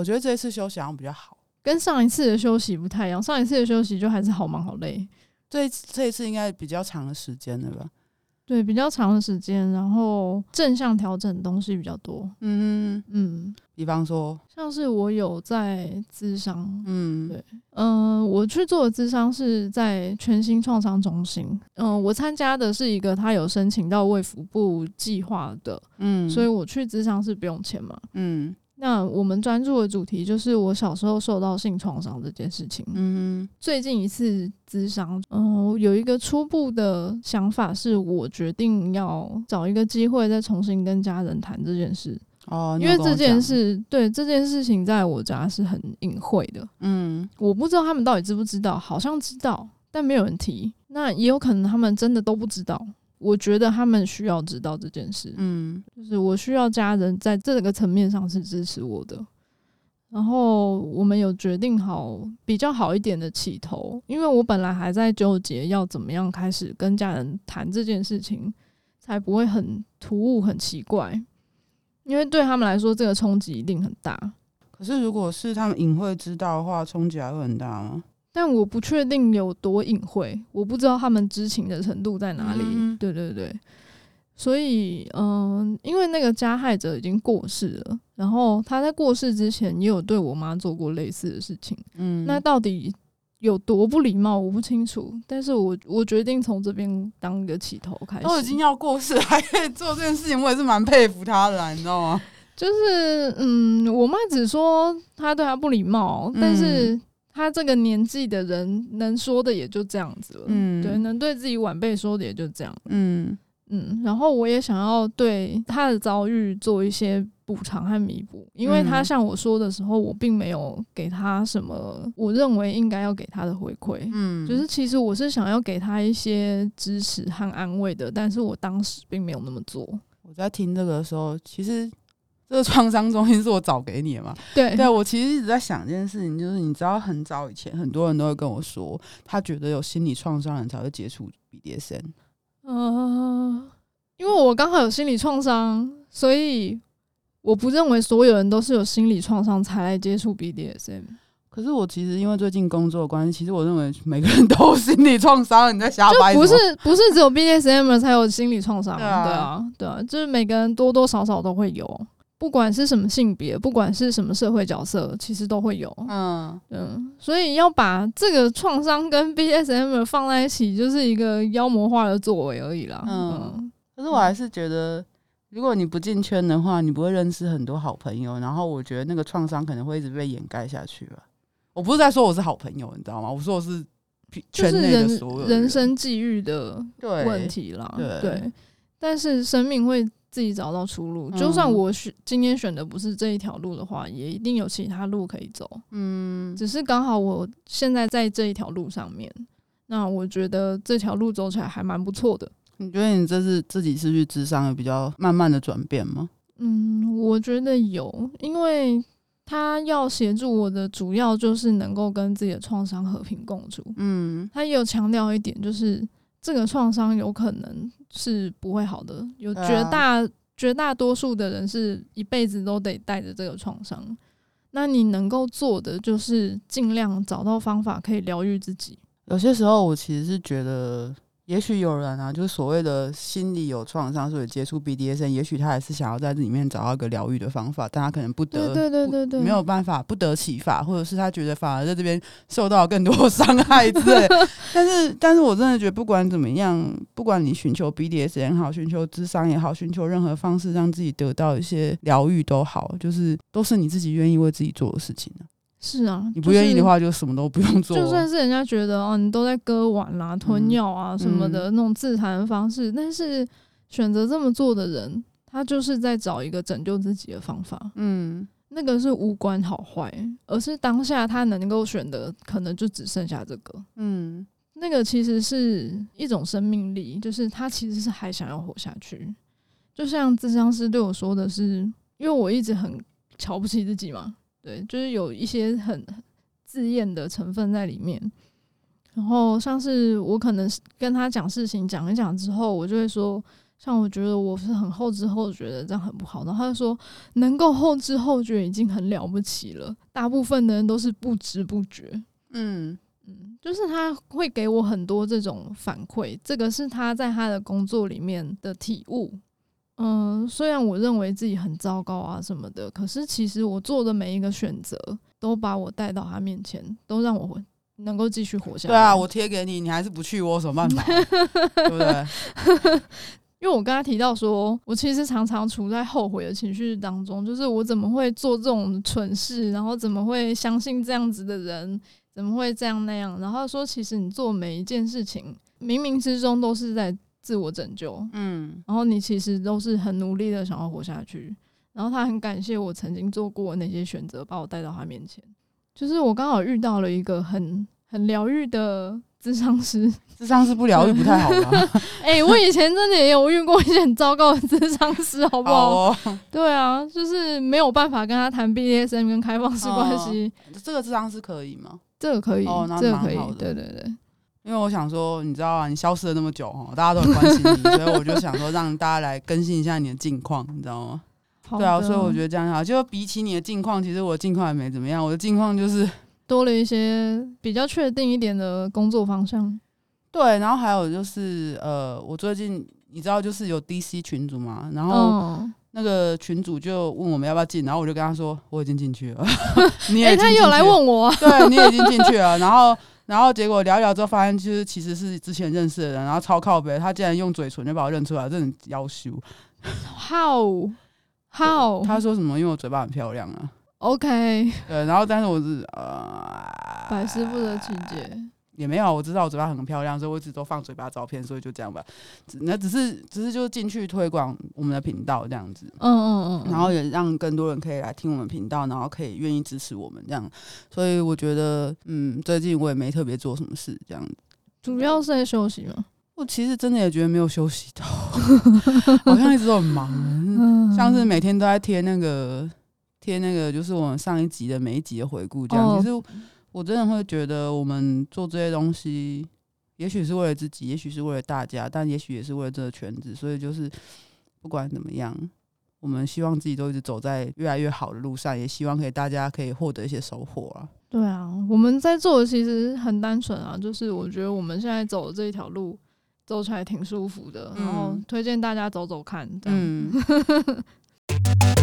我觉得这一次休息好像比较好，跟上一次的休息不太一样。上一次的休息就还是好忙好累，这这一次应该比较长的时间了吧？对，比较长的时间，然后正向调整的东西比较多。嗯嗯，比方说，像是我有在咨商，嗯，对，嗯、呃，我去做的咨商是在全新创伤中心。嗯、呃，我参加的是一个他有申请到卫福部计划的，嗯，所以我去咨商是不用钱嘛，嗯。那我们专注的主题就是我小时候受到性创伤这件事情。嗯，最近一次咨商，嗯、呃，有一个初步的想法，是我决定要找一个机会再重新跟家人谈这件事。哦，因为这件事，对这件事情，在我家是很隐晦的。嗯，我不知道他们到底知不知道，好像知道，但没有人提。那也有可能他们真的都不知道。我觉得他们需要知道这件事，嗯，就是我需要家人在这个层面上是支持我的。然后我们有决定好比较好一点的起头，因为我本来还在纠结要怎么样开始跟家人谈这件事情，才不会很突兀、很奇怪。因为对他们来说，这个冲击一定很大。可是如果是他们隐晦知道的话，冲击还会很大吗？但我不确定有多隐晦，我不知道他们知情的程度在哪里。嗯、对对对，所以嗯，因为那个加害者已经过世了，然后他在过世之前也有对我妈做过类似的事情。嗯，那到底有多不礼貌，我不清楚。但是我我决定从这边当一个起头开始。都已经要过世还可 以做这件事情，我也是蛮佩服他的，你知道吗？就是嗯，我妈只说他对他不礼貌，但是。嗯他这个年纪的人能说的也就这样子了，嗯，对，能对自己晚辈说的也就这样，嗯嗯。然后我也想要对他的遭遇做一些补偿和弥补，因为他向我说的时候，我并没有给他什么我认为应该要给他的回馈，嗯，就是其实我是想要给他一些支持和安慰的，但是我当时并没有那么做。我在听这个的时候，其实。这个创伤中心是我找给你的嘛？对，对，我其实一直在想一件事情，就是你知道，很早以前很多人都会跟我说，他觉得有心理创伤人才会接触 BDSM。呃，因为我刚好有心理创伤，所以我不认为所有人都是有心理创伤才来接触 BDSM。可是我其实因为最近工作的关系，其实我认为每个人都有心理创伤。你在瞎掰？不是不是只有 BDSM 才有心理创伤？对啊，对啊，就是每个人多多少少都会有。不管是什么性别，不管是什么社会角色，其实都会有。嗯嗯，所以要把这个创伤跟 BDSM 放在一起，就是一个妖魔化的作为而已啦。嗯，嗯，可是我还是觉得，如果你不进圈的话，你不会认识很多好朋友。然后我觉得那个创伤可能会一直被掩盖下去吧。我不是在说我是好朋友，你知道吗？我说我是圈内的所有人，人，人生际遇的问题啦。对，但是生命会。自己找到出路，就算我选今天选的不是这一条路的话，也一定有其他路可以走。嗯，只是刚好我现在在这一条路上面，那我觉得这条路走起来还蛮不错的。你觉得你这是自己是去智商有比较慢慢的转变吗？嗯，我觉得有，因为他要协助我的主要就是能够跟自己的创伤和平共处。嗯，他也有强调一点，就是这个创伤有可能。是不会好的，有绝大、啊、绝大多数的人是一辈子都得带着这个创伤。那你能够做的就是尽量找到方法可以疗愈自己。有些时候，我其实是觉得。也许有人啊，就是所谓的心理有创伤，所以接触 BDSM，也许他还是想要在这里面找到一个疗愈的方法，但他可能不得，对对对对，没有办法，不得其法，或者是他觉得反而在这边受到更多伤害之类。但是，但是我真的觉得，不管怎么样，不管你寻求 BDSM 也好，寻求智商也好，寻求任何方式让自己得到一些疗愈都好，就是都是你自己愿意为自己做的事情。是啊，你不愿意的话，就什么都不用做。就算是人家觉得哦，你都在割腕啦、吞药啊什么的那种自残的方式，但是选择这么做的人，他就是在找一个拯救自己的方法。嗯，那个是无关好坏，而是当下他能够选的，可能就只剩下这个。嗯，那个其实是一种生命力，就是他其实是还想要活下去。就像咨商师对我说的是，因为我一直很瞧不起自己嘛。对，就是有一些很自厌的成分在里面。然后像是我可能跟他讲事情讲一讲之后，我就会说，像我觉得我是很后知后觉的，这样很不好。然后他就说，能够后知后觉已经很了不起了，大部分的人都是不知不觉。嗯嗯，就是他会给我很多这种反馈，这个是他在他的工作里面的体悟。嗯，虽然我认为自己很糟糕啊什么的，可是其实我做的每一个选择都把我带到他面前，都让我能够继续活下来。对啊，我贴给你，你还是不去，我有什么办法？对不对？因为我刚才提到说，我其实常常处在后悔的情绪当中，就是我怎么会做这种蠢事，然后怎么会相信这样子的人，怎么会这样那样？然后说，其实你做每一件事情，冥冥之中都是在自我拯救，嗯，然后你其实都是很努力的想要活下去。然后他很感谢我曾经做过那些选择，把我带到他面前。就是我刚好遇到了一个很很疗愈的。智商师，智商师不疗愈不太好吧？哎、欸，我以前真的也有遇过一些很糟糕的智商师，好不好？好哦、对啊，就是没有办法跟他谈 BDSM 跟开放式关系、哦。这个智商师可以吗？这个可以，哦、这个可以。对对对，因为我想说，你知道啊，你消失了那么久哈，大家都很关心你，所以我就想说，让大家来更新一下你的近况，你知道吗？对啊，所以我觉得这样好。就比起你的近况，其实我的近况也没怎么样。我的近况就是。多了一些比较确定一点的工作方向，对，然后还有就是呃，我最近你知道就是有 DC 群组嘛，然后那个群主就问我们要不要进，然后我就跟他说我已经进去了，你也进去了，欸，他有来问我，对，你已经进去了，然后然后结果聊一聊之后发现就是其实是之前认识的人，然后超靠北，他竟然用嘴唇就把我认出来，这很妖羞，How How？他说什么？因为我嘴巴很漂亮啊。OK，对，然后但是我是呃，百思不得其解，也没有，我知道我嘴巴很漂亮，所以我一直都放嘴巴照片，所以就这样吧。那只是只是就进去推广我们的频道这样子，嗯嗯嗯，然后也让更多人可以来听我们频道，然后可以愿意支持我们这样。所以我觉得，嗯，最近我也没特别做什么事这样子，主要是在休息嘛。我其实真的也觉得没有休息到，好像一直都很忙，像是每天都在贴那个。贴那个就是我们上一集的每一集的回顾，这样。哦、其实我真的会觉得，我们做这些东西，也许是为了自己，也许是为了大家，但也许也是为了这个圈子。所以就是不管怎么样，我们希望自己都一直走在越来越好的路上，也希望可以大家可以获得一些收获啊。对啊，我们在做的其实很单纯啊，就是我觉得我们现在走的这一条路走出来挺舒服的，嗯、然后推荐大家走走看，这样。嗯